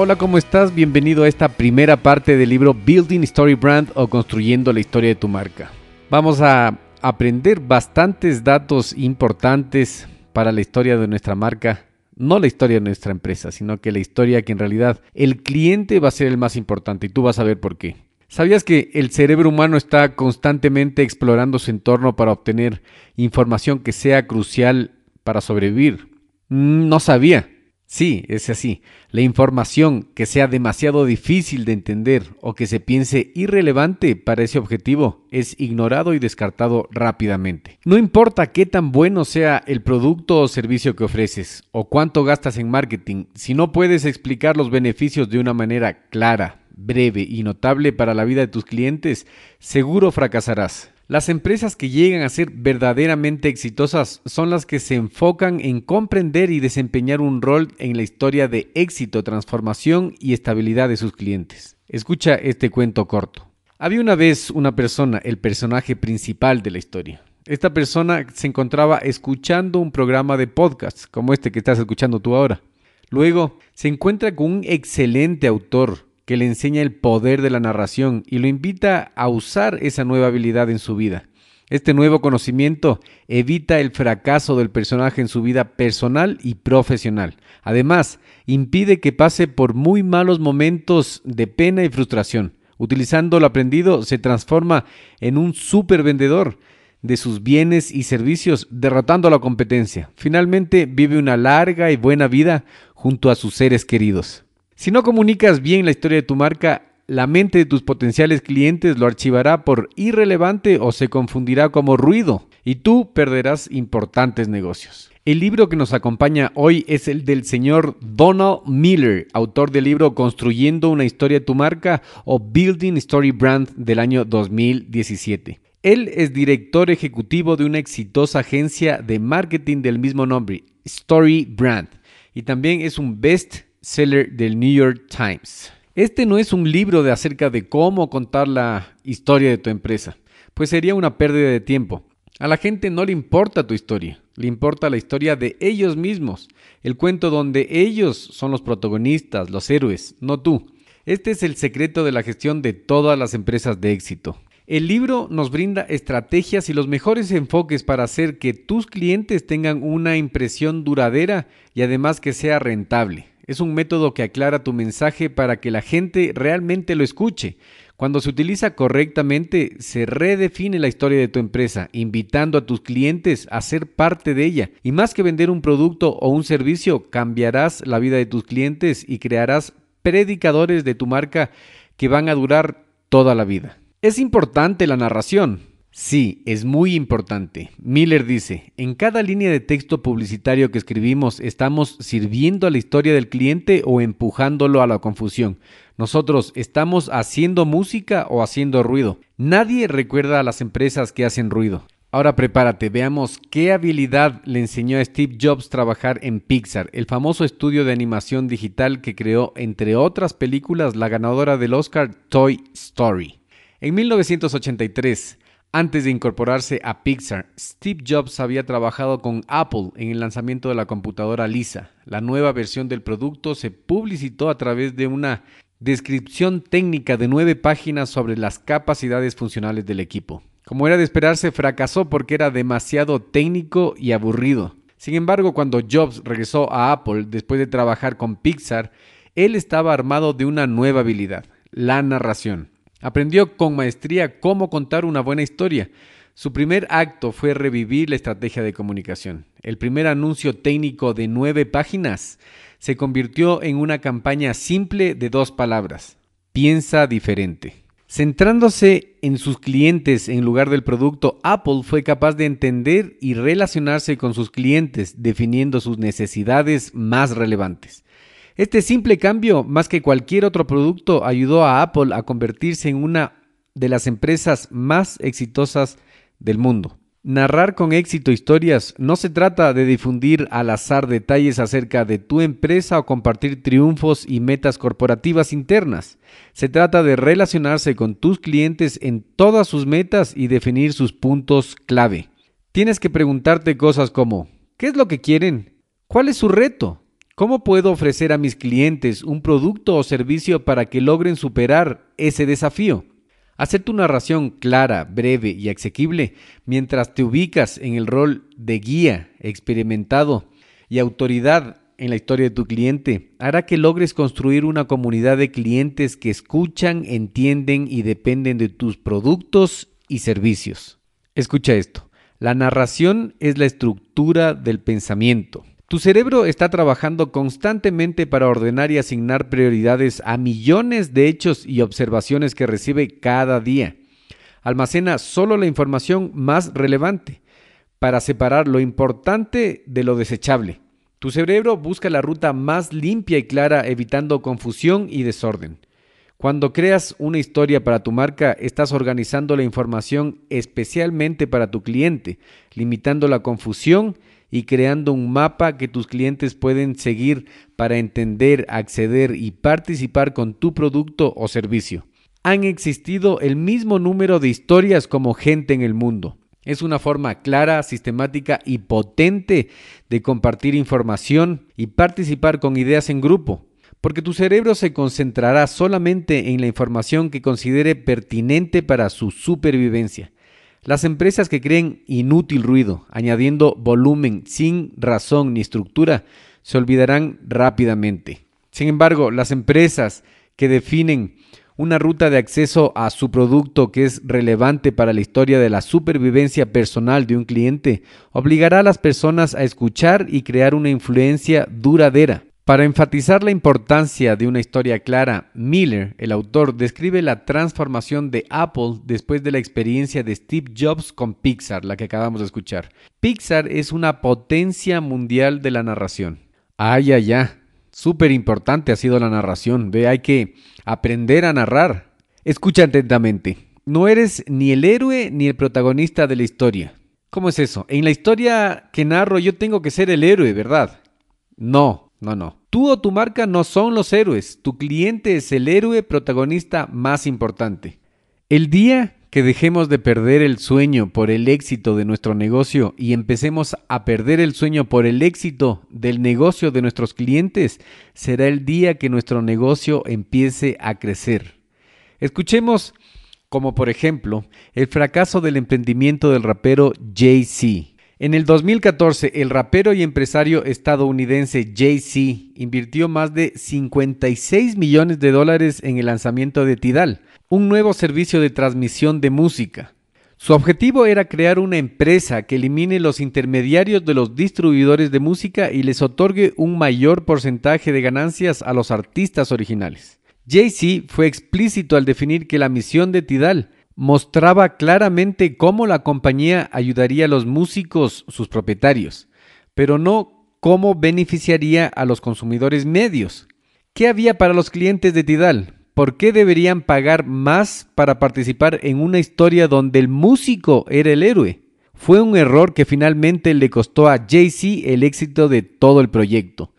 Hola, ¿cómo estás? Bienvenido a esta primera parte del libro Building Story Brand o Construyendo la historia de tu marca. Vamos a aprender bastantes datos importantes para la historia de nuestra marca. No la historia de nuestra empresa, sino que la historia que en realidad el cliente va a ser el más importante y tú vas a ver por qué. ¿Sabías que el cerebro humano está constantemente explorando su entorno para obtener información que sea crucial para sobrevivir? Mm, no sabía. Sí, es así. La información que sea demasiado difícil de entender o que se piense irrelevante para ese objetivo es ignorado y descartado rápidamente. No importa qué tan bueno sea el producto o servicio que ofreces o cuánto gastas en marketing, si no puedes explicar los beneficios de una manera clara, breve y notable para la vida de tus clientes, seguro fracasarás. Las empresas que llegan a ser verdaderamente exitosas son las que se enfocan en comprender y desempeñar un rol en la historia de éxito, transformación y estabilidad de sus clientes. Escucha este cuento corto. Había una vez una persona, el personaje principal de la historia. Esta persona se encontraba escuchando un programa de podcast, como este que estás escuchando tú ahora. Luego se encuentra con un excelente autor, que le enseña el poder de la narración y lo invita a usar esa nueva habilidad en su vida. Este nuevo conocimiento evita el fracaso del personaje en su vida personal y profesional. Además, impide que pase por muy malos momentos de pena y frustración. Utilizando lo aprendido, se transforma en un super vendedor de sus bienes y servicios, derrotando a la competencia. Finalmente, vive una larga y buena vida junto a sus seres queridos. Si no comunicas bien la historia de tu marca, la mente de tus potenciales clientes lo archivará por irrelevante o se confundirá como ruido y tú perderás importantes negocios. El libro que nos acompaña hoy es el del señor Donald Miller, autor del libro Construyendo una historia de tu marca o Building Story Brand del año 2017. Él es director ejecutivo de una exitosa agencia de marketing del mismo nombre, Story Brand, y también es un best seller del New York Times. Este no es un libro de acerca de cómo contar la historia de tu empresa, pues sería una pérdida de tiempo. A la gente no le importa tu historia, le importa la historia de ellos mismos, el cuento donde ellos son los protagonistas, los héroes, no tú. Este es el secreto de la gestión de todas las empresas de éxito. El libro nos brinda estrategias y los mejores enfoques para hacer que tus clientes tengan una impresión duradera y además que sea rentable. Es un método que aclara tu mensaje para que la gente realmente lo escuche. Cuando se utiliza correctamente, se redefine la historia de tu empresa, invitando a tus clientes a ser parte de ella. Y más que vender un producto o un servicio, cambiarás la vida de tus clientes y crearás predicadores de tu marca que van a durar toda la vida. Es importante la narración, Sí, es muy importante. Miller dice, en cada línea de texto publicitario que escribimos estamos sirviendo a la historia del cliente o empujándolo a la confusión. Nosotros estamos haciendo música o haciendo ruido. Nadie recuerda a las empresas que hacen ruido. Ahora prepárate, veamos qué habilidad le enseñó a Steve Jobs trabajar en Pixar, el famoso estudio de animación digital que creó, entre otras películas, la ganadora del Oscar Toy Story. En 1983, antes de incorporarse a Pixar, Steve Jobs había trabajado con Apple en el lanzamiento de la computadora Lisa. La nueva versión del producto se publicitó a través de una descripción técnica de nueve páginas sobre las capacidades funcionales del equipo. Como era de esperarse, fracasó porque era demasiado técnico y aburrido. Sin embargo, cuando Jobs regresó a Apple después de trabajar con Pixar, él estaba armado de una nueva habilidad, la narración. Aprendió con maestría cómo contar una buena historia. Su primer acto fue revivir la estrategia de comunicación. El primer anuncio técnico de nueve páginas se convirtió en una campaña simple de dos palabras. Piensa diferente. Centrándose en sus clientes en lugar del producto, Apple fue capaz de entender y relacionarse con sus clientes, definiendo sus necesidades más relevantes. Este simple cambio, más que cualquier otro producto, ayudó a Apple a convertirse en una de las empresas más exitosas del mundo. Narrar con éxito historias no se trata de difundir al azar detalles acerca de tu empresa o compartir triunfos y metas corporativas internas. Se trata de relacionarse con tus clientes en todas sus metas y definir sus puntos clave. Tienes que preguntarte cosas como, ¿qué es lo que quieren? ¿Cuál es su reto? ¿Cómo puedo ofrecer a mis clientes un producto o servicio para que logren superar ese desafío? Hacer tu narración clara, breve y asequible mientras te ubicas en el rol de guía, experimentado y autoridad en la historia de tu cliente hará que logres construir una comunidad de clientes que escuchan, entienden y dependen de tus productos y servicios. Escucha esto. La narración es la estructura del pensamiento. Tu cerebro está trabajando constantemente para ordenar y asignar prioridades a millones de hechos y observaciones que recibe cada día. Almacena solo la información más relevante para separar lo importante de lo desechable. Tu cerebro busca la ruta más limpia y clara evitando confusión y desorden. Cuando creas una historia para tu marca, estás organizando la información especialmente para tu cliente, limitando la confusión y creando un mapa que tus clientes pueden seguir para entender, acceder y participar con tu producto o servicio. Han existido el mismo número de historias como gente en el mundo. Es una forma clara, sistemática y potente de compartir información y participar con ideas en grupo, porque tu cerebro se concentrará solamente en la información que considere pertinente para su supervivencia. Las empresas que creen inútil ruido, añadiendo volumen sin razón ni estructura, se olvidarán rápidamente. Sin embargo, las empresas que definen una ruta de acceso a su producto que es relevante para la historia de la supervivencia personal de un cliente, obligará a las personas a escuchar y crear una influencia duradera. Para enfatizar la importancia de una historia clara, Miller, el autor, describe la transformación de Apple después de la experiencia de Steve Jobs con Pixar, la que acabamos de escuchar. Pixar es una potencia mundial de la narración. Ay, ay, ay. Súper importante ha sido la narración. Ve, hay que aprender a narrar. Escucha atentamente. No eres ni el héroe ni el protagonista de la historia. ¿Cómo es eso? En la historia que narro yo tengo que ser el héroe, ¿verdad? No, no, no. Tú o tu marca no son los héroes. Tu cliente es el héroe protagonista más importante. El día que dejemos de perder el sueño por el éxito de nuestro negocio y empecemos a perder el sueño por el éxito del negocio de nuestros clientes, será el día que nuestro negocio empiece a crecer. Escuchemos como por ejemplo el fracaso del emprendimiento del rapero Jay-Z. En el 2014, el rapero y empresario estadounidense Jay-Z invirtió más de 56 millones de dólares en el lanzamiento de Tidal, un nuevo servicio de transmisión de música. Su objetivo era crear una empresa que elimine los intermediarios de los distribuidores de música y les otorgue un mayor porcentaje de ganancias a los artistas originales. Jay-Z fue explícito al definir que la misión de Tidal mostraba claramente cómo la compañía ayudaría a los músicos, sus propietarios, pero no cómo beneficiaría a los consumidores medios. ¿Qué había para los clientes de Tidal? ¿Por qué deberían pagar más para participar en una historia donde el músico era el héroe? Fue un error que finalmente le costó a Jay-Z el éxito de todo el proyecto.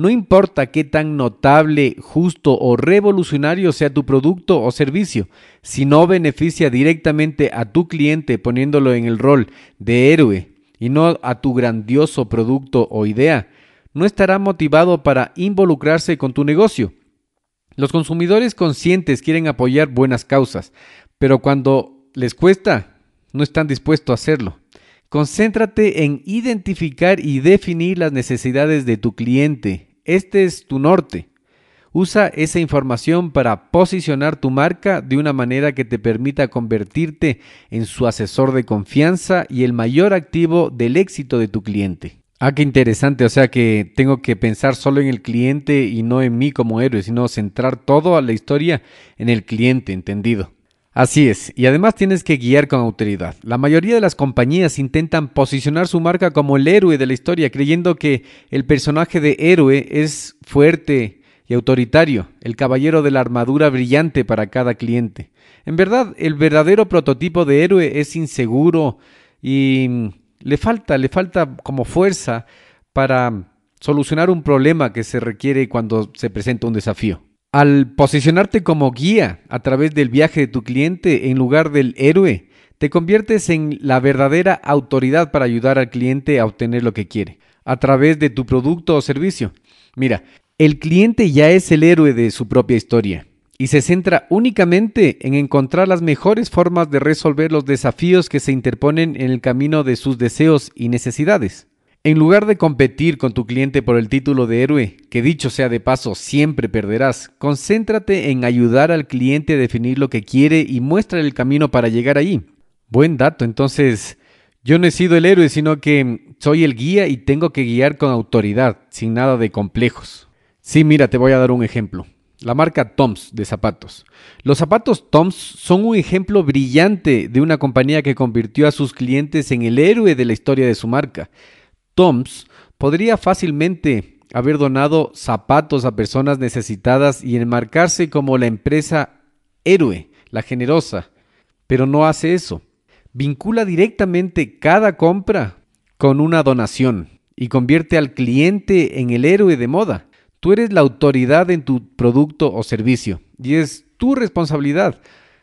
No importa qué tan notable, justo o revolucionario sea tu producto o servicio, si no beneficia directamente a tu cliente poniéndolo en el rol de héroe y no a tu grandioso producto o idea, no estará motivado para involucrarse con tu negocio. Los consumidores conscientes quieren apoyar buenas causas, pero cuando les cuesta, no están dispuestos a hacerlo. Concéntrate en identificar y definir las necesidades de tu cliente. Este es tu norte. Usa esa información para posicionar tu marca de una manera que te permita convertirte en su asesor de confianza y el mayor activo del éxito de tu cliente. Ah, qué interesante. O sea que tengo que pensar solo en el cliente y no en mí como héroe, sino centrar todo a la historia en el cliente, entendido. Así es, y además tienes que guiar con autoridad. La mayoría de las compañías intentan posicionar su marca como el héroe de la historia, creyendo que el personaje de héroe es fuerte y autoritario, el caballero de la armadura brillante para cada cliente. En verdad, el verdadero prototipo de héroe es inseguro y le falta, le falta como fuerza para solucionar un problema que se requiere cuando se presenta un desafío. Al posicionarte como guía a través del viaje de tu cliente en lugar del héroe, te conviertes en la verdadera autoridad para ayudar al cliente a obtener lo que quiere, a través de tu producto o servicio. Mira, el cliente ya es el héroe de su propia historia y se centra únicamente en encontrar las mejores formas de resolver los desafíos que se interponen en el camino de sus deseos y necesidades. En lugar de competir con tu cliente por el título de héroe, que dicho sea de paso siempre perderás, concéntrate en ayudar al cliente a definir lo que quiere y muestra el camino para llegar allí. Buen dato, entonces yo no he sido el héroe, sino que soy el guía y tengo que guiar con autoridad, sin nada de complejos. Sí, mira, te voy a dar un ejemplo. La marca Toms de zapatos. Los zapatos Toms son un ejemplo brillante de una compañía que convirtió a sus clientes en el héroe de la historia de su marca. Toms podría fácilmente haber donado zapatos a personas necesitadas y enmarcarse como la empresa héroe, la generosa, pero no hace eso. Vincula directamente cada compra con una donación y convierte al cliente en el héroe de moda. Tú eres la autoridad en tu producto o servicio y es tu responsabilidad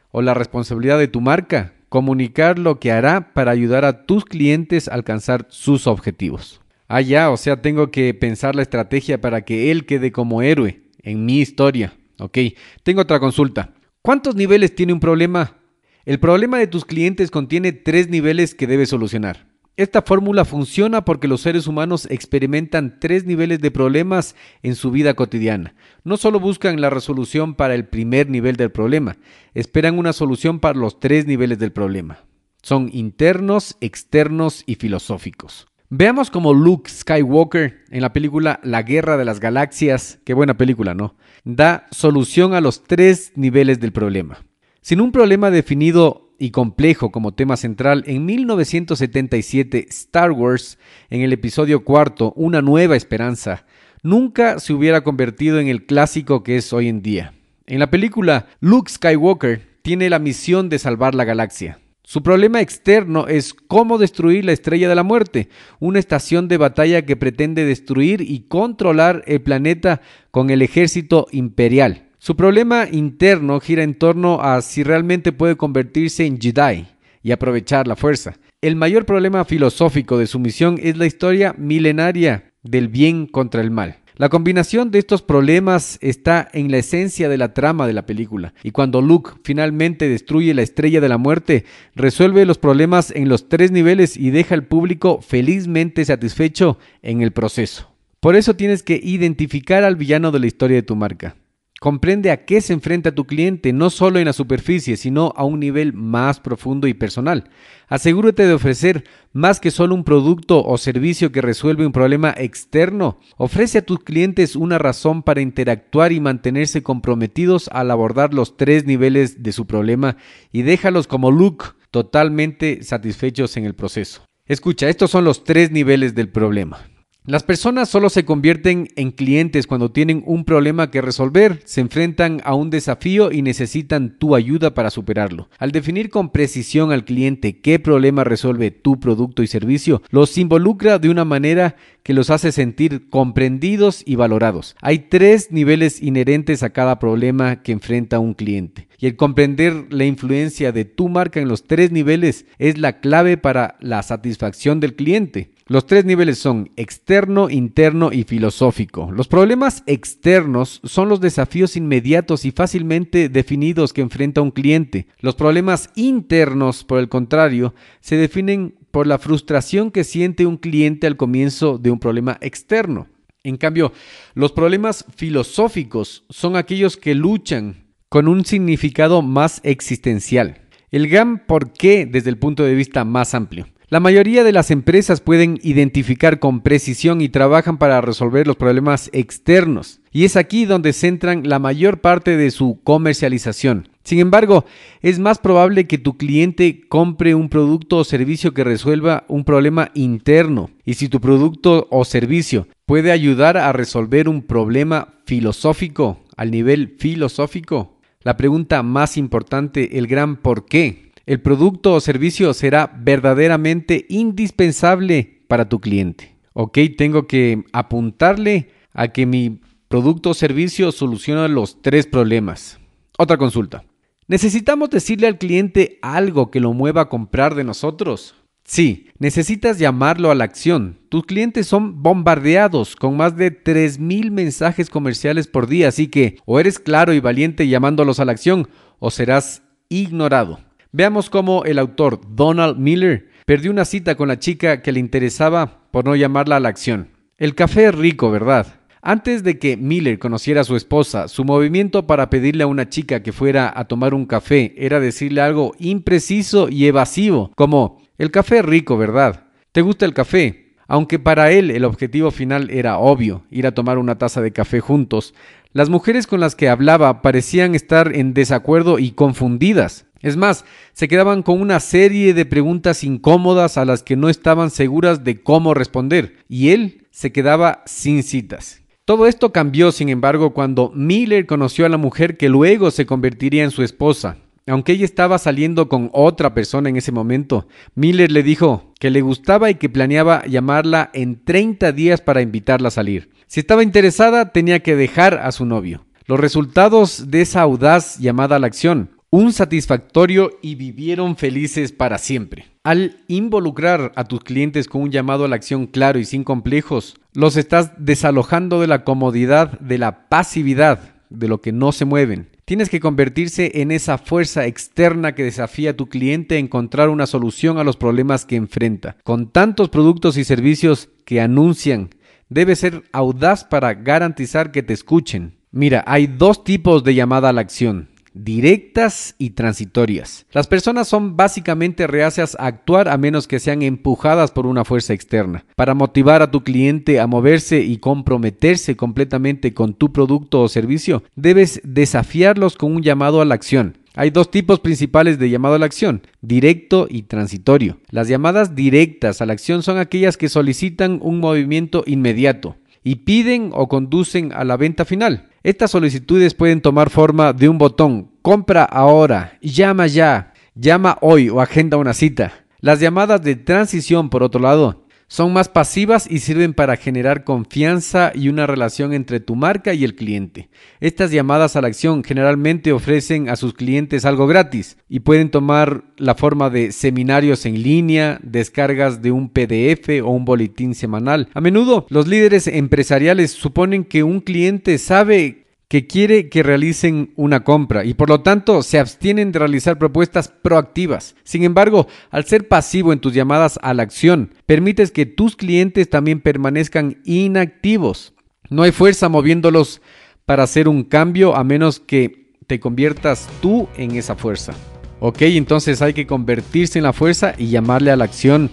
o la responsabilidad de tu marca comunicar lo que hará para ayudar a tus clientes a alcanzar sus objetivos. Ah, ya, o sea, tengo que pensar la estrategia para que él quede como héroe en mi historia. Ok, tengo otra consulta. ¿Cuántos niveles tiene un problema? El problema de tus clientes contiene tres niveles que debes solucionar. Esta fórmula funciona porque los seres humanos experimentan tres niveles de problemas en su vida cotidiana. No solo buscan la resolución para el primer nivel del problema, esperan una solución para los tres niveles del problema. Son internos, externos y filosóficos. Veamos cómo Luke Skywalker en la película La Guerra de las Galaxias, qué buena película, ¿no? Da solución a los tres niveles del problema. Sin un problema definido y complejo como tema central, en 1977 Star Wars, en el episodio cuarto, Una nueva esperanza, nunca se hubiera convertido en el clásico que es hoy en día. En la película, Luke Skywalker tiene la misión de salvar la galaxia. Su problema externo es cómo destruir la Estrella de la Muerte, una estación de batalla que pretende destruir y controlar el planeta con el ejército imperial. Su problema interno gira en torno a si realmente puede convertirse en Jedi y aprovechar la fuerza. El mayor problema filosófico de su misión es la historia milenaria del bien contra el mal. La combinación de estos problemas está en la esencia de la trama de la película, y cuando Luke finalmente destruye la estrella de la muerte, resuelve los problemas en los tres niveles y deja al público felizmente satisfecho en el proceso. Por eso tienes que identificar al villano de la historia de tu marca. Comprende a qué se enfrenta tu cliente, no solo en la superficie, sino a un nivel más profundo y personal. Asegúrate de ofrecer más que solo un producto o servicio que resuelve un problema externo. Ofrece a tus clientes una razón para interactuar y mantenerse comprometidos al abordar los tres niveles de su problema y déjalos como Luke totalmente satisfechos en el proceso. Escucha, estos son los tres niveles del problema. Las personas solo se convierten en clientes cuando tienen un problema que resolver, se enfrentan a un desafío y necesitan tu ayuda para superarlo. Al definir con precisión al cliente qué problema resuelve tu producto y servicio, los involucra de una manera que los hace sentir comprendidos y valorados. Hay tres niveles inherentes a cada problema que enfrenta un cliente. Y el comprender la influencia de tu marca en los tres niveles es la clave para la satisfacción del cliente. Los tres niveles son externo, interno y filosófico. Los problemas externos son los desafíos inmediatos y fácilmente definidos que enfrenta un cliente. Los problemas internos, por el contrario, se definen por la frustración que siente un cliente al comienzo de un problema externo. En cambio, los problemas filosóficos son aquellos que luchan con un significado más existencial. El gran por qué desde el punto de vista más amplio. La mayoría de las empresas pueden identificar con precisión y trabajan para resolver los problemas externos, y es aquí donde centran la mayor parte de su comercialización. Sin embargo, es más probable que tu cliente compre un producto o servicio que resuelva un problema interno, y si tu producto o servicio puede ayudar a resolver un problema filosófico al nivel filosófico, la pregunta más importante, el gran por qué, el producto o servicio será verdaderamente indispensable para tu cliente. Ok, tengo que apuntarle a que mi producto o servicio soluciona los tres problemas. Otra consulta. ¿Necesitamos decirle al cliente algo que lo mueva a comprar de nosotros? Sí, necesitas llamarlo a la acción. Tus clientes son bombardeados con más de 3.000 mensajes comerciales por día, así que o eres claro y valiente llamándolos a la acción o serás ignorado. Veamos cómo el autor Donald Miller perdió una cita con la chica que le interesaba por no llamarla a la acción. El café es rico, ¿verdad? Antes de que Miller conociera a su esposa, su movimiento para pedirle a una chica que fuera a tomar un café era decirle algo impreciso y evasivo, como, el café es rico, ¿verdad? ¿Te gusta el café? Aunque para él el objetivo final era obvio, ir a tomar una taza de café juntos, las mujeres con las que hablaba parecían estar en desacuerdo y confundidas. Es más, se quedaban con una serie de preguntas incómodas a las que no estaban seguras de cómo responder, y él se quedaba sin citas. Todo esto cambió, sin embargo, cuando Miller conoció a la mujer que luego se convertiría en su esposa. Aunque ella estaba saliendo con otra persona en ese momento, Miller le dijo que le gustaba y que planeaba llamarla en 30 días para invitarla a salir. Si estaba interesada, tenía que dejar a su novio. Los resultados de esa audaz llamada a la acción un satisfactorio y vivieron felices para siempre. Al involucrar a tus clientes con un llamado a la acción claro y sin complejos, los estás desalojando de la comodidad, de la pasividad, de lo que no se mueven. Tienes que convertirse en esa fuerza externa que desafía a tu cliente a encontrar una solución a los problemas que enfrenta. Con tantos productos y servicios que anuncian, debes ser audaz para garantizar que te escuchen. Mira, hay dos tipos de llamada a la acción directas y transitorias. Las personas son básicamente reacias a actuar a menos que sean empujadas por una fuerza externa. Para motivar a tu cliente a moverse y comprometerse completamente con tu producto o servicio, debes desafiarlos con un llamado a la acción. Hay dos tipos principales de llamado a la acción, directo y transitorio. Las llamadas directas a la acción son aquellas que solicitan un movimiento inmediato y piden o conducen a la venta final. Estas solicitudes pueden tomar forma de un botón, compra ahora, llama ya, llama hoy o agenda una cita. Las llamadas de transición, por otro lado, son más pasivas y sirven para generar confianza y una relación entre tu marca y el cliente. Estas llamadas a la acción generalmente ofrecen a sus clientes algo gratis y pueden tomar la forma de seminarios en línea, descargas de un PDF o un boletín semanal. A menudo los líderes empresariales suponen que un cliente sabe que quiere que realicen una compra y por lo tanto se abstienen de realizar propuestas proactivas. Sin embargo, al ser pasivo en tus llamadas a la acción, permites que tus clientes también permanezcan inactivos. No hay fuerza moviéndolos para hacer un cambio a menos que te conviertas tú en esa fuerza. Ok, entonces hay que convertirse en la fuerza y llamarle a la acción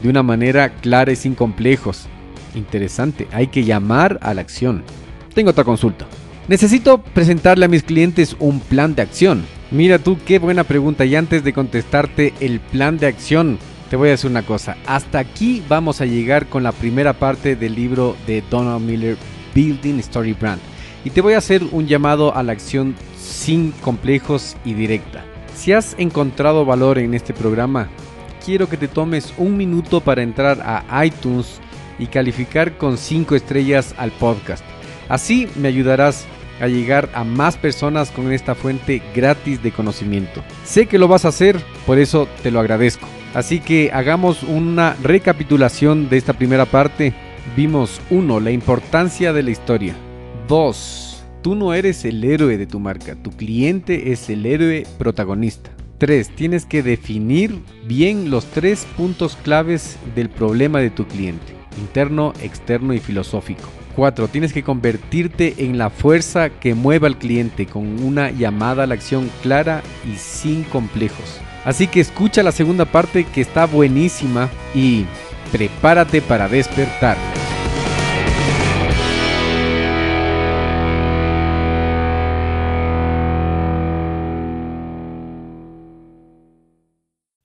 de una manera clara y sin complejos. Interesante, hay que llamar a la acción. Tengo otra consulta. Necesito presentarle a mis clientes un plan de acción. Mira tú qué buena pregunta y antes de contestarte el plan de acción, te voy a decir una cosa. Hasta aquí vamos a llegar con la primera parte del libro de Donald Miller, Building Story Brand. Y te voy a hacer un llamado a la acción sin complejos y directa. Si has encontrado valor en este programa, quiero que te tomes un minuto para entrar a iTunes y calificar con 5 estrellas al podcast. Así me ayudarás a llegar a más personas con esta fuente gratis de conocimiento. Sé que lo vas a hacer, por eso te lo agradezco. Así que hagamos una recapitulación de esta primera parte. Vimos 1. La importancia de la historia. 2. Tú no eres el héroe de tu marca, tu cliente es el héroe protagonista. 3. Tienes que definir bien los tres puntos claves del problema de tu cliente, interno, externo y filosófico. 4. Tienes que convertirte en la fuerza que mueva al cliente con una llamada a la acción clara y sin complejos. Así que escucha la segunda parte que está buenísima y prepárate para despertar.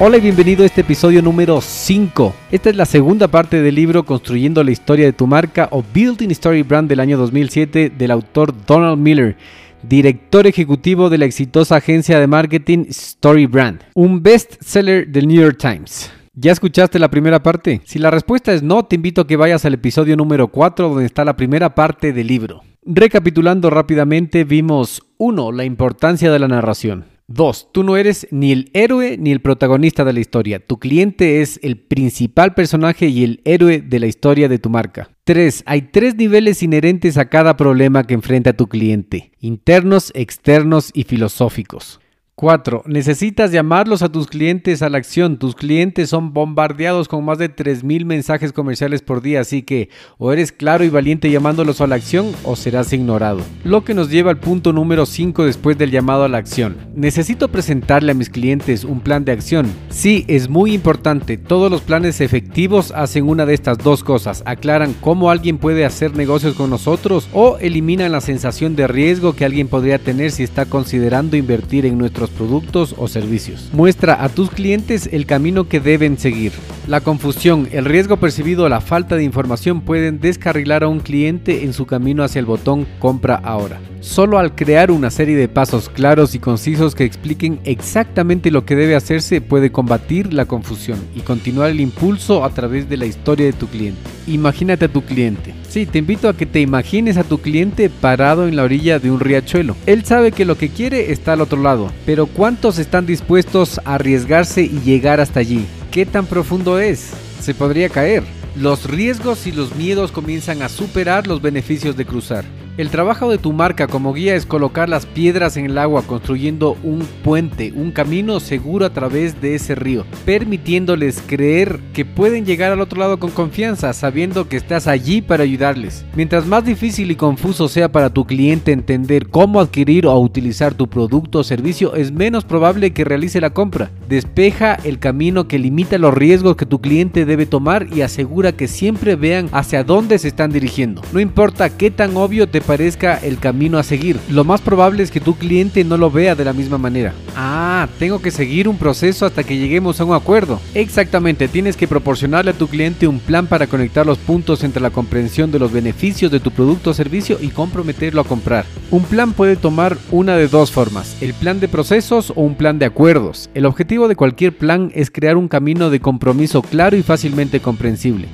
Hola y bienvenido a este episodio número 5. Esta es la segunda parte del libro Construyendo la historia de tu marca o Building Story Brand del año 2007 del autor Donald Miller, director ejecutivo de la exitosa agencia de marketing Story Brand, un bestseller del New York Times. ¿Ya escuchaste la primera parte? Si la respuesta es no, te invito a que vayas al episodio número 4 donde está la primera parte del libro. Recapitulando rápidamente, vimos 1. La importancia de la narración. 2. Tú no eres ni el héroe ni el protagonista de la historia. Tu cliente es el principal personaje y el héroe de la historia de tu marca. 3. Hay tres niveles inherentes a cada problema que enfrenta tu cliente. Internos, externos y filosóficos. 4. Necesitas llamarlos a tus clientes a la acción. Tus clientes son bombardeados con más de 3.000 mensajes comerciales por día, así que o eres claro y valiente llamándolos a la acción o serás ignorado. Lo que nos lleva al punto número 5 después del llamado a la acción. Necesito presentarle a mis clientes un plan de acción. Sí, es muy importante. Todos los planes efectivos hacen una de estas dos cosas. Aclaran cómo alguien puede hacer negocios con nosotros o eliminan la sensación de riesgo que alguien podría tener si está considerando invertir en nuestro productos o servicios. Muestra a tus clientes el camino que deben seguir. La confusión, el riesgo percibido o la falta de información pueden descarrilar a un cliente en su camino hacia el botón compra ahora. Solo al crear una serie de pasos claros y concisos que expliquen exactamente lo que debe hacerse puede combatir la confusión y continuar el impulso a través de la historia de tu cliente. Imagínate a tu cliente. Sí, te invito a que te imagines a tu cliente parado en la orilla de un riachuelo. Él sabe que lo que quiere está al otro lado, pero ¿cuántos están dispuestos a arriesgarse y llegar hasta allí? ¿Qué tan profundo es? Se podría caer. Los riesgos y los miedos comienzan a superar los beneficios de cruzar. El trabajo de tu marca como guía es colocar las piedras en el agua construyendo un puente, un camino seguro a través de ese río, permitiéndoles creer que pueden llegar al otro lado con confianza, sabiendo que estás allí para ayudarles. Mientras más difícil y confuso sea para tu cliente entender cómo adquirir o utilizar tu producto o servicio, es menos probable que realice la compra. Despeja el camino que limita los riesgos que tu cliente debe tomar y asegura que siempre vean hacia dónde se están dirigiendo. No importa qué tan obvio te parezca el camino a seguir. Lo más probable es que tu cliente no lo vea de la misma manera. Ah, tengo que seguir un proceso hasta que lleguemos a un acuerdo. Exactamente, tienes que proporcionarle a tu cliente un plan para conectar los puntos entre la comprensión de los beneficios de tu producto o servicio y comprometerlo a comprar. Un plan puede tomar una de dos formas, el plan de procesos o un plan de acuerdos. El objetivo de cualquier plan es crear un camino de compromiso claro y fácilmente comprensible.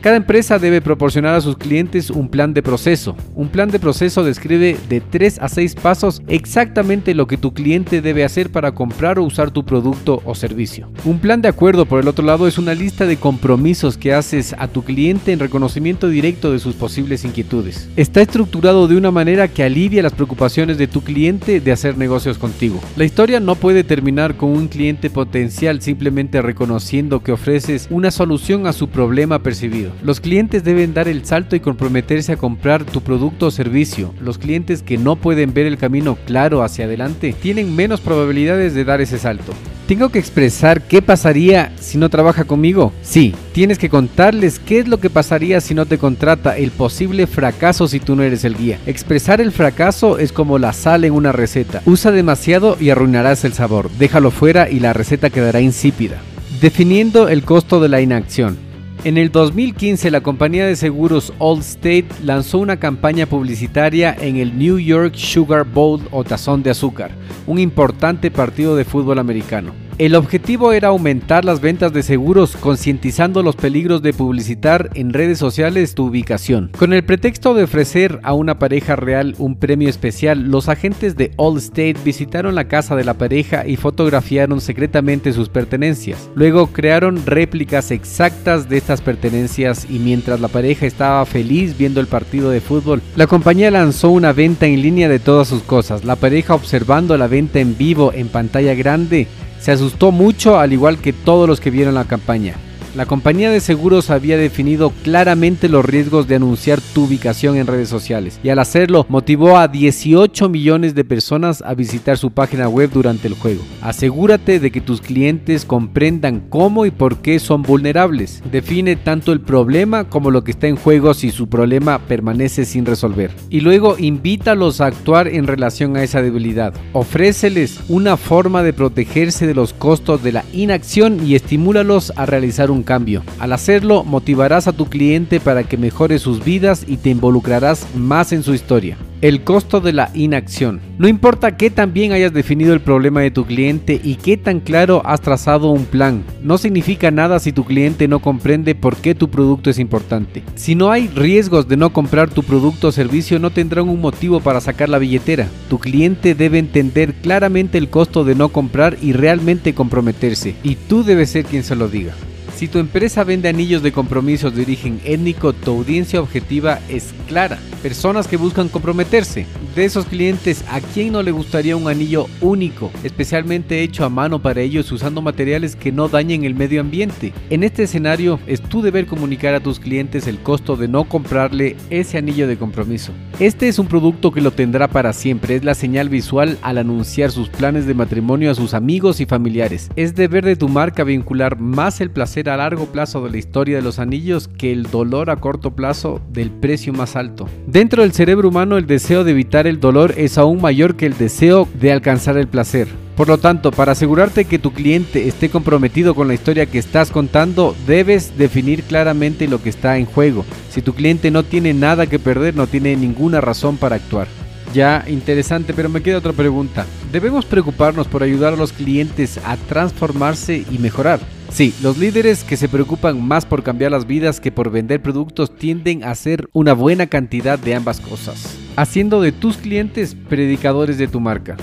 Cada empresa debe proporcionar a sus clientes un plan de proceso. Un plan de proceso describe de 3 a 6 pasos exactamente lo que tu cliente debe hacer para comprar o usar tu producto o servicio. Un plan de acuerdo, por el otro lado, es una lista de compromisos que haces a tu cliente en reconocimiento directo de sus posibles inquietudes. Está estructurado de una manera que alivia las preocupaciones de tu cliente de hacer negocios contigo. La historia no puede terminar con un cliente potencial simplemente reconociendo que ofreces una solución a su problema percibido. Los clientes deben dar el salto y comprometerse a comprar tu producto o servicio. Los clientes que no pueden ver el camino claro hacia adelante tienen menos probabilidades de dar ese salto. ¿Tengo que expresar qué pasaría si no trabaja conmigo? Sí, tienes que contarles qué es lo que pasaría si no te contrata, el posible fracaso si tú no eres el guía. Expresar el fracaso es como la sal en una receta. Usa demasiado y arruinarás el sabor. Déjalo fuera y la receta quedará insípida. Definiendo el costo de la inacción. En el 2015 la compañía de seguros Allstate lanzó una campaña publicitaria en el New York Sugar Bowl o tazón de azúcar, un importante partido de fútbol americano. El objetivo era aumentar las ventas de seguros concientizando los peligros de publicitar en redes sociales tu ubicación. Con el pretexto de ofrecer a una pareja real un premio especial, los agentes de Allstate visitaron la casa de la pareja y fotografiaron secretamente sus pertenencias. Luego crearon réplicas exactas de estas pertenencias y mientras la pareja estaba feliz viendo el partido de fútbol, la compañía lanzó una venta en línea de todas sus cosas. La pareja observando la venta en vivo en pantalla grande se asustó mucho al igual que todos los que vieron la campaña. La compañía de seguros había definido claramente los riesgos de anunciar tu ubicación en redes sociales y al hacerlo motivó a 18 millones de personas a visitar su página web durante el juego. Asegúrate de que tus clientes comprendan cómo y por qué son vulnerables. Define tanto el problema como lo que está en juego si su problema permanece sin resolver. Y luego invítalos a actuar en relación a esa debilidad. Ofréceles una forma de protegerse de los costos de la inacción y estimúlalos a realizar un cambio. Al hacerlo, motivarás a tu cliente para que mejore sus vidas y te involucrarás más en su historia. El costo de la inacción. No importa qué tan bien hayas definido el problema de tu cliente y qué tan claro has trazado un plan, no significa nada si tu cliente no comprende por qué tu producto es importante. Si no hay riesgos de no comprar tu producto o servicio, no tendrán un motivo para sacar la billetera. Tu cliente debe entender claramente el costo de no comprar y realmente comprometerse, y tú debes ser quien se lo diga. Si tu empresa vende anillos de compromisos de origen étnico, tu audiencia objetiva es clara. Personas que buscan comprometerse. De esos clientes, ¿a quién no le gustaría un anillo único, especialmente hecho a mano para ellos usando materiales que no dañen el medio ambiente? En este escenario, es tu deber comunicar a tus clientes el costo de no comprarle ese anillo de compromiso. Este es un producto que lo tendrá para siempre, es la señal visual al anunciar sus planes de matrimonio a sus amigos y familiares. Es deber de tu marca vincular más el placer a largo plazo de la historia de los anillos que el dolor a corto plazo del precio más alto. Dentro del cerebro humano el deseo de evitar el dolor es aún mayor que el deseo de alcanzar el placer. Por lo tanto, para asegurarte que tu cliente esté comprometido con la historia que estás contando, debes definir claramente lo que está en juego. Si tu cliente no tiene nada que perder, no tiene ninguna razón para actuar. Ya, interesante, pero me queda otra pregunta. ¿Debemos preocuparnos por ayudar a los clientes a transformarse y mejorar? Sí, los líderes que se preocupan más por cambiar las vidas que por vender productos tienden a hacer una buena cantidad de ambas cosas, haciendo de tus clientes predicadores de tu marca.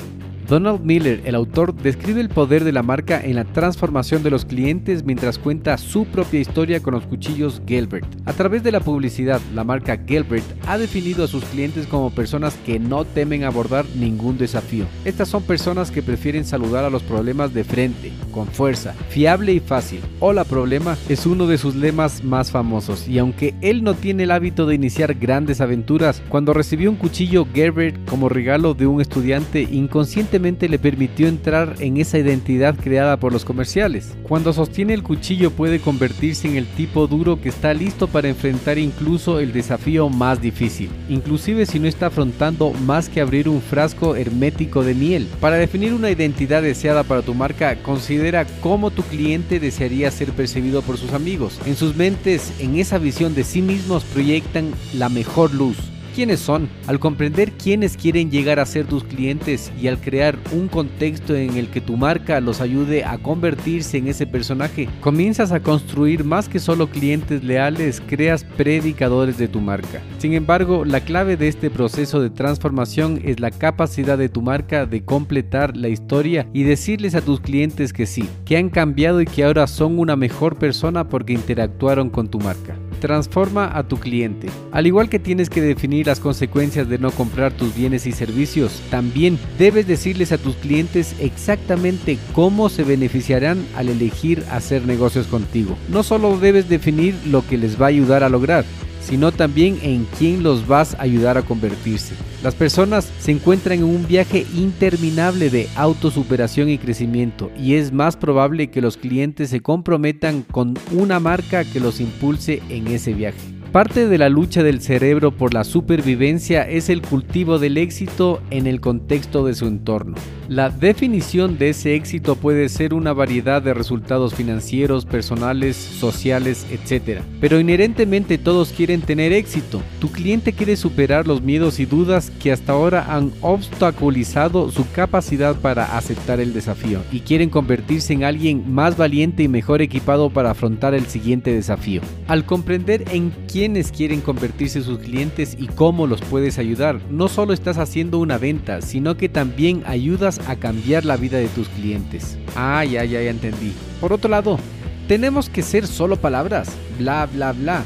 Donald Miller, el autor, describe el poder de la marca en la transformación de los clientes mientras cuenta su propia historia con los cuchillos Gilbert. A través de la publicidad, la marca Gilbert ha definido a sus clientes como personas que no temen abordar ningún desafío. Estas son personas que prefieren saludar a los problemas de frente, con fuerza, fiable y fácil. Hola problema es uno de sus lemas más famosos y aunque él no tiene el hábito de iniciar grandes aventuras, cuando recibió un cuchillo Gilbert como regalo de un estudiante inconsciente le permitió entrar en esa identidad creada por los comerciales. Cuando sostiene el cuchillo puede convertirse en el tipo duro que está listo para enfrentar incluso el desafío más difícil, inclusive si no está afrontando más que abrir un frasco hermético de miel. Para definir una identidad deseada para tu marca, considera cómo tu cliente desearía ser percibido por sus amigos. En sus mentes, en esa visión de sí mismos proyectan la mejor luz quiénes son. Al comprender quiénes quieren llegar a ser tus clientes y al crear un contexto en el que tu marca los ayude a convertirse en ese personaje, comienzas a construir más que solo clientes leales, creas predicadores de tu marca. Sin embargo, la clave de este proceso de transformación es la capacidad de tu marca de completar la historia y decirles a tus clientes que sí, que han cambiado y que ahora son una mejor persona porque interactuaron con tu marca transforma a tu cliente. Al igual que tienes que definir las consecuencias de no comprar tus bienes y servicios, también debes decirles a tus clientes exactamente cómo se beneficiarán al elegir hacer negocios contigo. No solo debes definir lo que les va a ayudar a lograr, sino también en quién los vas a ayudar a convertirse. Las personas se encuentran en un viaje interminable de autosuperación y crecimiento y es más probable que los clientes se comprometan con una marca que los impulse en ese viaje. Parte de la lucha del cerebro por la supervivencia es el cultivo del éxito en el contexto de su entorno. La definición de ese éxito puede ser una variedad de resultados financieros, personales, sociales, etc. Pero inherentemente todos quieren tener éxito. Tu cliente quiere superar los miedos y dudas que hasta ahora han obstaculizado su capacidad para aceptar el desafío y quieren convertirse en alguien más valiente y mejor equipado para afrontar el siguiente desafío. Al comprender en quién quiénes quieren convertirse sus clientes y cómo los puedes ayudar. No solo estás haciendo una venta, sino que también ayudas a cambiar la vida de tus clientes. Ah, ya, ya, ya entendí. Por otro lado, tenemos que ser solo palabras, bla, bla, bla.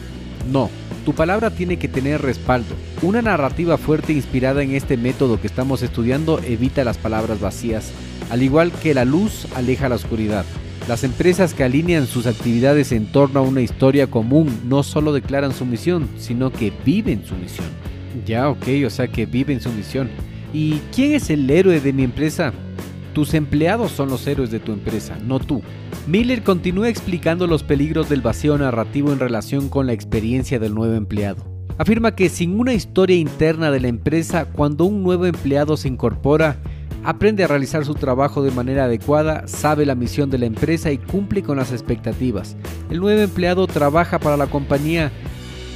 No, tu palabra tiene que tener respaldo. Una narrativa fuerte inspirada en este método que estamos estudiando evita las palabras vacías, al igual que la luz aleja la oscuridad. Las empresas que alinean sus actividades en torno a una historia común no solo declaran su misión, sino que viven su misión. Ya, ok, o sea que viven su misión. ¿Y quién es el héroe de mi empresa? Tus empleados son los héroes de tu empresa, no tú. Miller continúa explicando los peligros del vacío narrativo en relación con la experiencia del nuevo empleado. Afirma que sin una historia interna de la empresa, cuando un nuevo empleado se incorpora, aprende a realizar su trabajo de manera adecuada, sabe la misión de la empresa y cumple con las expectativas. El nuevo empleado trabaja para la compañía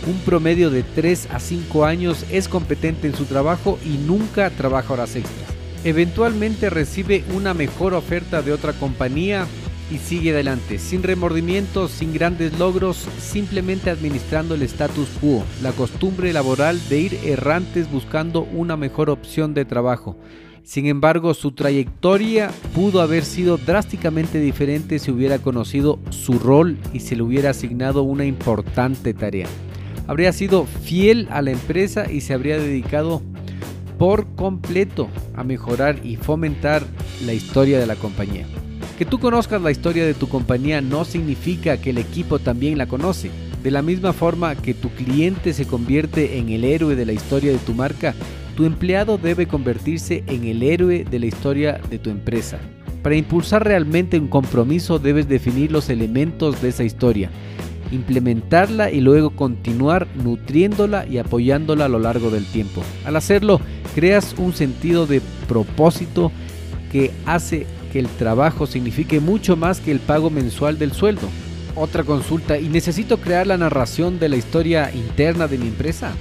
un promedio de 3 a 5 años, es competente en su trabajo y nunca trabaja horas extras. Eventualmente recibe una mejor oferta de otra compañía y sigue adelante, sin remordimientos, sin grandes logros, simplemente administrando el status quo, la costumbre laboral de ir errantes buscando una mejor opción de trabajo. Sin embargo, su trayectoria pudo haber sido drásticamente diferente si hubiera conocido su rol y se le hubiera asignado una importante tarea. Habría sido fiel a la empresa y se habría dedicado por completo a mejorar y fomentar la historia de la compañía. Que tú conozcas la historia de tu compañía no significa que el equipo también la conoce. De la misma forma que tu cliente se convierte en el héroe de la historia de tu marca, tu empleado debe convertirse en el héroe de la historia de tu empresa. Para impulsar realmente un compromiso debes definir los elementos de esa historia, implementarla y luego continuar nutriéndola y apoyándola a lo largo del tiempo. Al hacerlo, creas un sentido de propósito que hace que el trabajo signifique mucho más que el pago mensual del sueldo. Otra consulta, ¿y necesito crear la narración de la historia interna de mi empresa?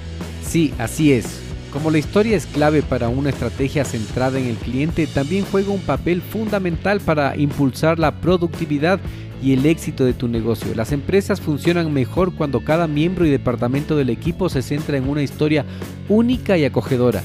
Sí, así es. Como la historia es clave para una estrategia centrada en el cliente, también juega un papel fundamental para impulsar la productividad y el éxito de tu negocio. Las empresas funcionan mejor cuando cada miembro y departamento del equipo se centra en una historia única y acogedora.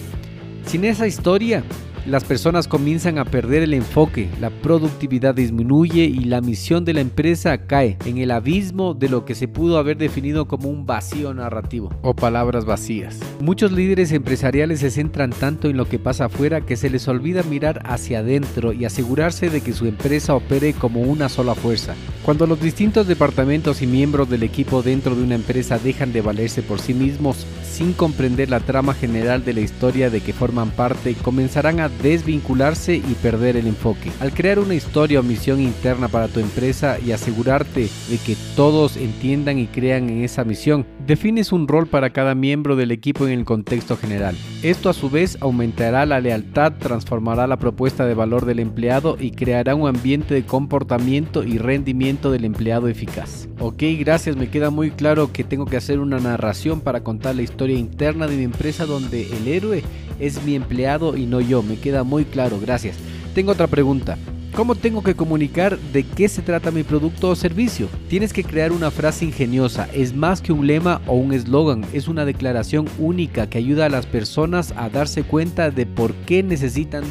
Sin esa historia, las personas comienzan a perder el enfoque, la productividad disminuye y la misión de la empresa cae en el abismo de lo que se pudo haber definido como un vacío narrativo o palabras vacías. Muchos líderes empresariales se centran tanto en lo que pasa afuera que se les olvida mirar hacia adentro y asegurarse de que su empresa opere como una sola fuerza. Cuando los distintos departamentos y miembros del equipo dentro de una empresa dejan de valerse por sí mismos sin comprender la trama general de la historia de que forman parte, comenzarán a desvincularse y perder el enfoque. Al crear una historia o misión interna para tu empresa y asegurarte de que todos entiendan y crean en esa misión, defines un rol para cada miembro del equipo en el contexto general. Esto a su vez aumentará la lealtad, transformará la propuesta de valor del empleado y creará un ambiente de comportamiento y rendimiento del empleado eficaz. Ok, gracias, me queda muy claro que tengo que hacer una narración para contar la historia interna de mi empresa donde el héroe es mi empleado y no yo. Me queda muy claro, gracias. Tengo otra pregunta. ¿Cómo tengo que comunicar de qué se trata mi producto o servicio? Tienes que crear una frase ingeniosa, es más que un lema o un eslogan, es una declaración única que ayuda a las personas a darse cuenta de por qué necesitan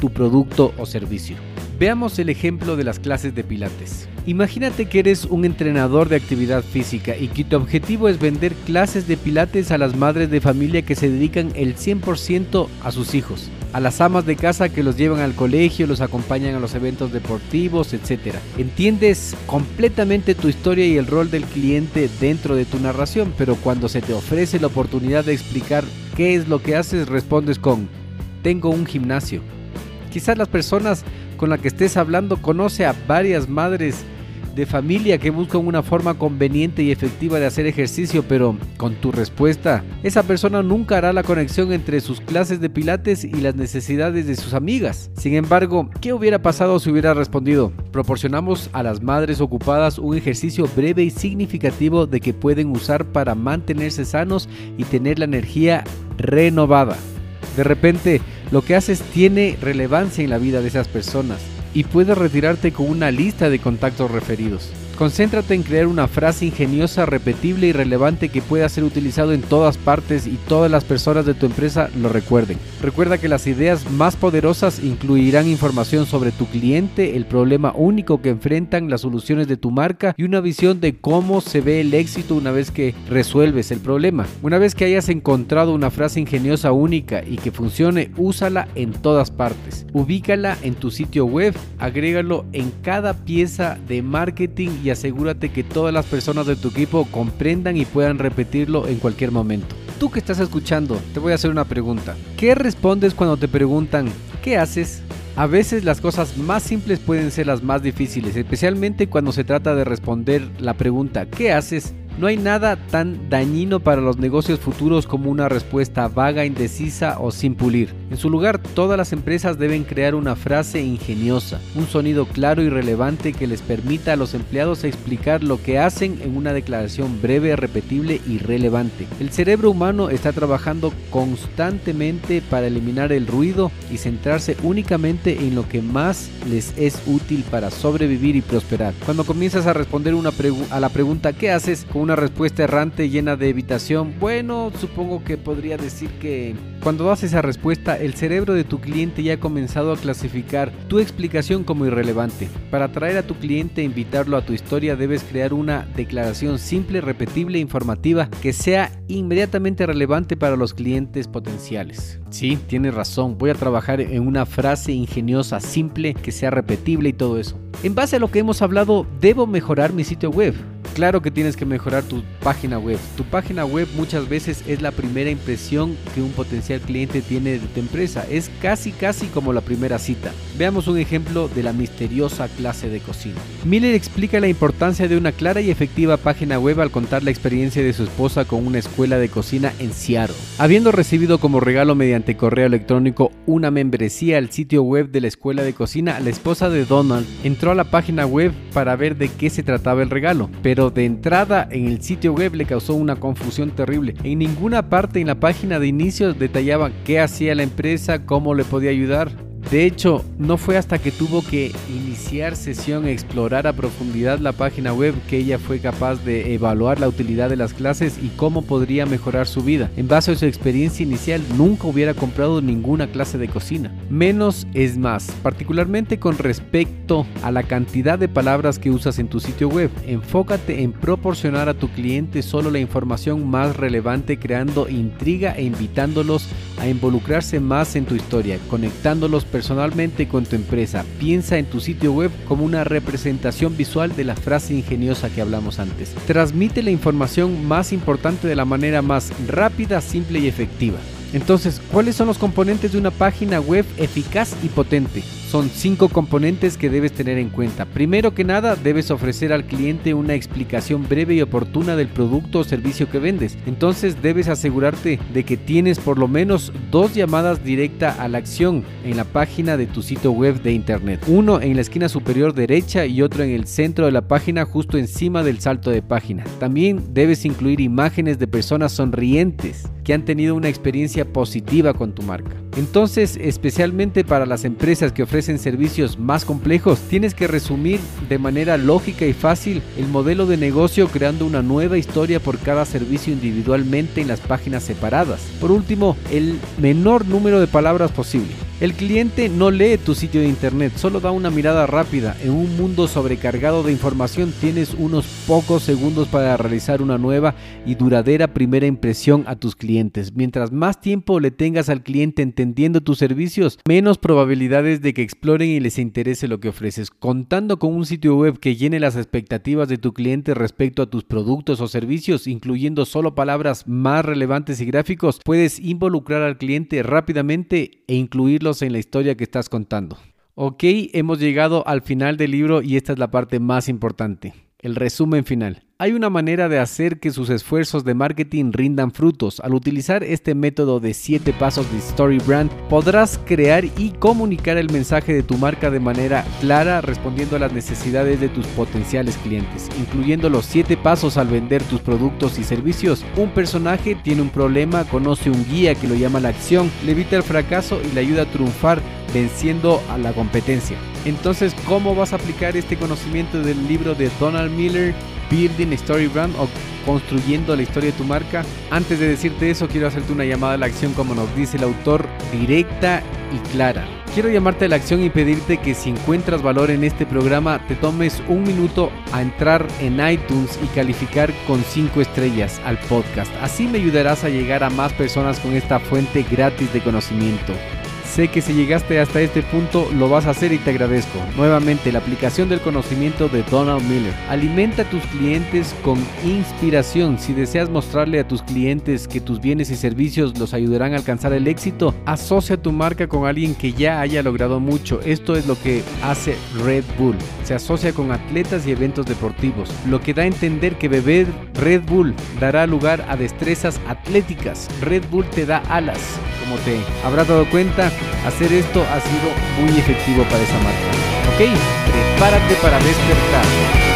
tu producto o servicio. Veamos el ejemplo de las clases de pilates. Imagínate que eres un entrenador de actividad física y que tu objetivo es vender clases de pilates a las madres de familia que se dedican el 100% a sus hijos, a las amas de casa que los llevan al colegio, los acompañan a los eventos deportivos, etc. Entiendes completamente tu historia y el rol del cliente dentro de tu narración, pero cuando se te ofrece la oportunidad de explicar qué es lo que haces, respondes con, tengo un gimnasio. Quizás las personas con las que estés hablando conoce a varias madres de familia que buscan una forma conveniente y efectiva de hacer ejercicio, pero con tu respuesta, esa persona nunca hará la conexión entre sus clases de pilates y las necesidades de sus amigas. Sin embargo, ¿qué hubiera pasado si hubiera respondido? Proporcionamos a las madres ocupadas un ejercicio breve y significativo de que pueden usar para mantenerse sanos y tener la energía renovada. De repente, lo que haces tiene relevancia en la vida de esas personas y puedes retirarte con una lista de contactos referidos. Concéntrate en crear una frase ingeniosa, repetible y relevante que pueda ser utilizado en todas partes y todas las personas de tu empresa lo recuerden. Recuerda que las ideas más poderosas incluirán información sobre tu cliente, el problema único que enfrentan, las soluciones de tu marca y una visión de cómo se ve el éxito una vez que resuelves el problema. Una vez que hayas encontrado una frase ingeniosa única y que funcione, úsala en todas partes. Ubícala en tu sitio web, agrégalo en cada pieza de marketing y asegúrate que todas las personas de tu equipo comprendan y puedan repetirlo en cualquier momento. Tú que estás escuchando, te voy a hacer una pregunta. ¿Qué respondes cuando te preguntan, ¿qué haces? A veces las cosas más simples pueden ser las más difíciles, especialmente cuando se trata de responder la pregunta ¿qué haces? No hay nada tan dañino para los negocios futuros como una respuesta vaga, indecisa o sin pulir. En su lugar, todas las empresas deben crear una frase ingeniosa, un sonido claro y relevante que les permita a los empleados explicar lo que hacen en una declaración breve, repetible y relevante. El cerebro humano está trabajando constantemente para eliminar el ruido y centrarse únicamente en lo que más les es útil para sobrevivir y prosperar. Cuando comienzas a responder a la pregunta ¿qué haces? Una respuesta errante llena de evitación, bueno, supongo que podría decir que cuando das esa respuesta, el cerebro de tu cliente ya ha comenzado a clasificar tu explicación como irrelevante. Para atraer a tu cliente e invitarlo a tu historia, debes crear una declaración simple, repetible e informativa que sea inmediatamente relevante para los clientes potenciales. Sí, tienes razón, voy a trabajar en una frase ingeniosa, simple, que sea repetible y todo eso. En base a lo que hemos hablado, debo mejorar mi sitio web. Claro que tienes que mejorar tu página web. Tu página web muchas veces es la primera impresión que un potencial cliente tiene de tu empresa. Es casi casi como la primera cita. Veamos un ejemplo de la misteriosa clase de cocina. Miller explica la importancia de una clara y efectiva página web al contar la experiencia de su esposa con una escuela de cocina en Seattle. Habiendo recibido como regalo mediante correo electrónico una membresía al sitio web de la escuela de cocina, la esposa de Donald entró a la página web para ver de qué se trataba el regalo, de entrada en el sitio web le causó una confusión terrible. En ninguna parte en la página de inicio detallaba qué hacía la empresa, cómo le podía ayudar. De hecho, no fue hasta que tuvo que iniciar sesión e explorar a profundidad la página web que ella fue capaz de evaluar la utilidad de las clases y cómo podría mejorar su vida. En base a su experiencia inicial, nunca hubiera comprado ninguna clase de cocina. Menos es más, particularmente con respecto a la cantidad de palabras que usas en tu sitio web. Enfócate en proporcionar a tu cliente solo la información más relevante creando intriga e invitándolos a involucrarse más en tu historia, conectándolos personalmente con tu empresa. Piensa en tu sitio web como una representación visual de la frase ingeniosa que hablamos antes. Transmite la información más importante de la manera más rápida, simple y efectiva. Entonces, ¿cuáles son los componentes de una página web eficaz y potente? Son cinco componentes que debes tener en cuenta. Primero que nada, debes ofrecer al cliente una explicación breve y oportuna del producto o servicio que vendes. Entonces debes asegurarte de que tienes por lo menos dos llamadas directa a la acción en la página de tu sitio web de internet. Uno en la esquina superior derecha y otro en el centro de la página justo encima del salto de página. También debes incluir imágenes de personas sonrientes que han tenido una experiencia positiva con tu marca. Entonces, especialmente para las empresas que ofrecen servicios más complejos, tienes que resumir de manera lógica y fácil el modelo de negocio creando una nueva historia por cada servicio individualmente en las páginas separadas. Por último, el menor número de palabras posible. El cliente no lee tu sitio de internet, solo da una mirada rápida. En un mundo sobrecargado de información tienes unos pocos segundos para realizar una nueva y duradera primera impresión a tus clientes. Mientras más tiempo le tengas al cliente entendiendo tus servicios, menos probabilidades de que exploren y les interese lo que ofreces. Contando con un sitio web que llene las expectativas de tu cliente respecto a tus productos o servicios, incluyendo solo palabras más relevantes y gráficos, puedes involucrar al cliente rápidamente e incluirlo en la historia que estás contando. Ok, hemos llegado al final del libro y esta es la parte más importante, el resumen final. Hay una manera de hacer que sus esfuerzos de marketing rindan frutos. Al utilizar este método de 7 pasos de Story Brand, podrás crear y comunicar el mensaje de tu marca de manera clara, respondiendo a las necesidades de tus potenciales clientes, incluyendo los 7 pasos al vender tus productos y servicios. Un personaje tiene un problema, conoce un guía que lo llama la acción, le evita el fracaso y le ayuda a triunfar venciendo a la competencia. Entonces, ¿cómo vas a aplicar este conocimiento del libro de Donald Miller? Building Story Brand o construyendo la historia de tu marca. Antes de decirte eso, quiero hacerte una llamada a la acción, como nos dice el autor, directa y clara. Quiero llamarte a la acción y pedirte que si encuentras valor en este programa, te tomes un minuto a entrar en iTunes y calificar con 5 estrellas al podcast. Así me ayudarás a llegar a más personas con esta fuente gratis de conocimiento. Sé que si llegaste hasta este punto lo vas a hacer y te agradezco. Nuevamente, la aplicación del conocimiento de Donald Miller. Alimenta a tus clientes con inspiración. Si deseas mostrarle a tus clientes que tus bienes y servicios los ayudarán a alcanzar el éxito, asocia tu marca con alguien que ya haya logrado mucho. Esto es lo que hace Red Bull. Se asocia con atletas y eventos deportivos, lo que da a entender que beber Red Bull dará lugar a destrezas atléticas. Red Bull te da alas. Como te habrás dado cuenta, hacer esto ha sido muy efectivo para esa marca. ¿Ok? Prepárate para despertar.